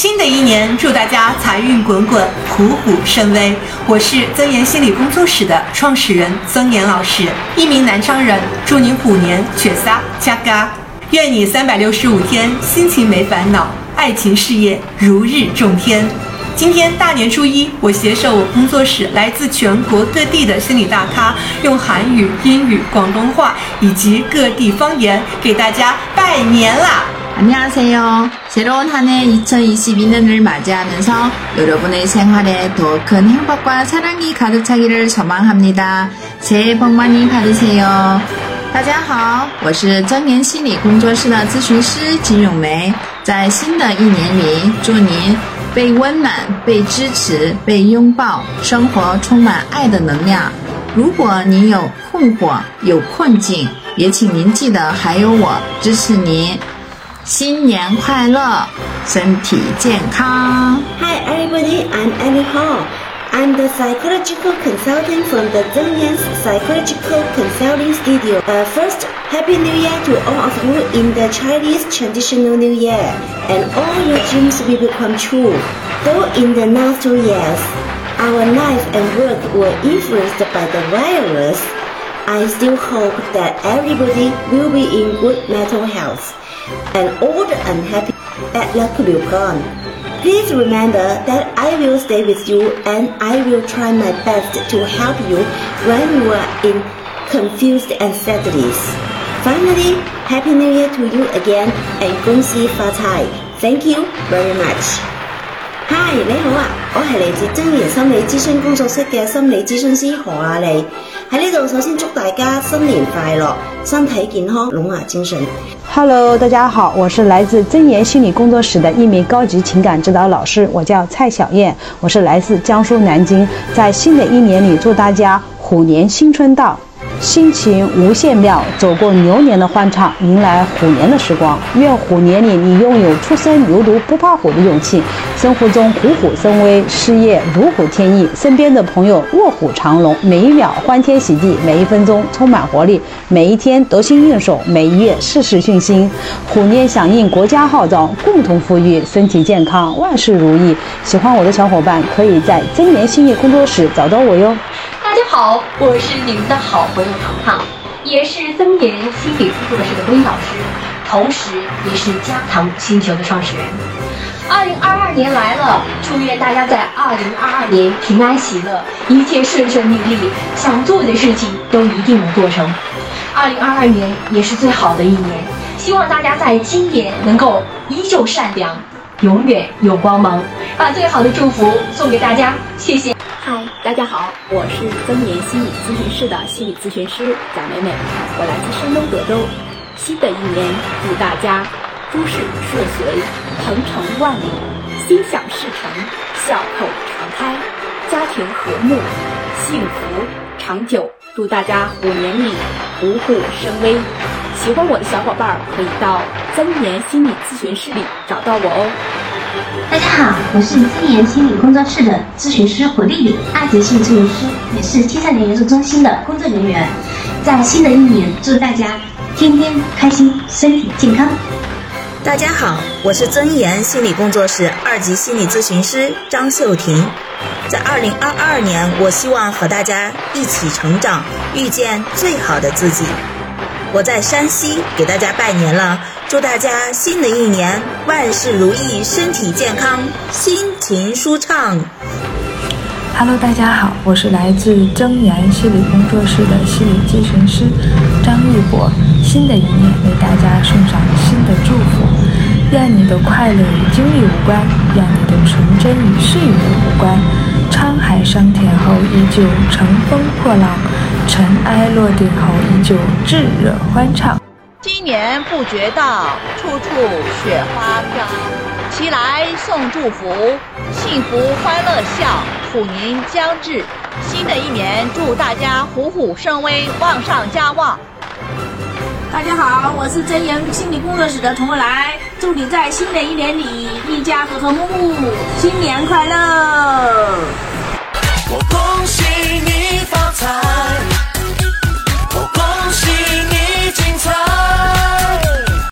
新的一年，祝大家财运滚滚，虎虎生威！我是曾严心理工作室的创始人曾严老师，一名南昌人。祝您虎年全撒加嘎！愿你三百六十五天心情没烦恼，爱情事业如日中天。今天大年初一，我携手我工作室来自全国各地的心理大咖，用韩语、英语、广东话以及各地方言给大家拜年啦！안녕하세요새로운한해2022년을맞이하면서여러분의생활에더큰행복과사랑이가득차기를소망합니다새해복많이받으세요大家好，我是专年心理工作室的咨询师金永梅。在新的一年里，祝您被温暖、被支持、被拥抱，生活充满爱的能量。如果您有困惑、有困境，也请您记得还有我支持您。新年快乐，身体健康。Hi everybody, I'm Annie Hall. I'm the psychological consultant from the Zhenyan's Psychological Consulting Studio. Uh, first, Happy New Year to all of you in the Chinese traditional New Year, and all your dreams will become true. Though in the last two years, our life and work were influenced by the virus. I still hope that everybody will be in good mental health and all the unhappy bad luck will be gone. Please remember that I will stay with you and I will try my best to help you when you are in confused sadness. Finally, Happy New Year to you again and Gong Fa Thank you very much. Hi，你好啊，我係嚟自張爺心理諮詢工作室嘅心理諮詢師何亞莉。喺呢度，首先祝大家新年快乐，身体健康，龙牙精神。Hello，大家好，我是来自真言心理工作室的一名高级情感指导老师，我叫蔡小燕，我是来自江苏南京，在新的一年里，祝大家虎年新春到。心情无限妙，走过牛年的欢畅，迎来虎年的时光。愿虎年里你拥有初生牛犊不怕虎的勇气，生活中虎虎生威，事业如虎添翼，身边的朋友卧虎藏龙。每一秒欢天喜地，每一分钟充满活力，每一天得心应手，每一月事事顺心。虎年响应国家号召，共同富裕，身体健康，万事如意。喜欢我的小伙伴可以在真年兴业工作室找到我哟。好，我是你们的好朋友糖糖，也是增言心理工作室的微老师，同时也是加糖星球的创始人。二零二二年来了，祝愿大家在二零二二年平安喜乐，一切顺顺利利，想做的事情都一定能做成。二零二二年也是最好的一年，希望大家在今年能够依旧善良，永远有光芒，把最好的祝福送给大家。谢谢。大家好，我是增言心理咨询室的心理咨询师贾美美，我来自山东德州。新的一年，祝大家诸事顺遂，鹏程万里，心想事成，笑口常开，家庭和睦，幸福长久。祝大家虎年里虎虎生威！喜欢我的小伙伴可以到增言心理咨询室里找到我哦。大家好，我是尊严心理工作室的咨询师胡丽丽，二级心理咨询师，也是青少年援助中心的工作人员。在新的一年，祝大家天天开心，身体健康。大家好，我是尊严心理工作室二级心理咨询师张秀婷。在二零二二年，我希望和大家一起成长，遇见最好的自己。我在山西给大家拜年了。祝大家新的一年万事如意，身体健康，心情舒畅。Hello，大家好，我是来自增言心理工作室的心理咨询师张玉博。新的一年，为大家送上新的祝福。愿你的快乐与经历无关，愿你的纯真与岁月无关。沧海桑田后依旧乘风破浪，尘埃落定后依旧炙热欢唱。新年不觉到，处处雪花飘。齐来送祝福，幸福欢乐笑。虎年将至，新的一年祝大家虎虎生威，旺上加旺。大家好，我是真言心理工作室的童来，祝你在新的一年里一家和和睦睦，新年快乐。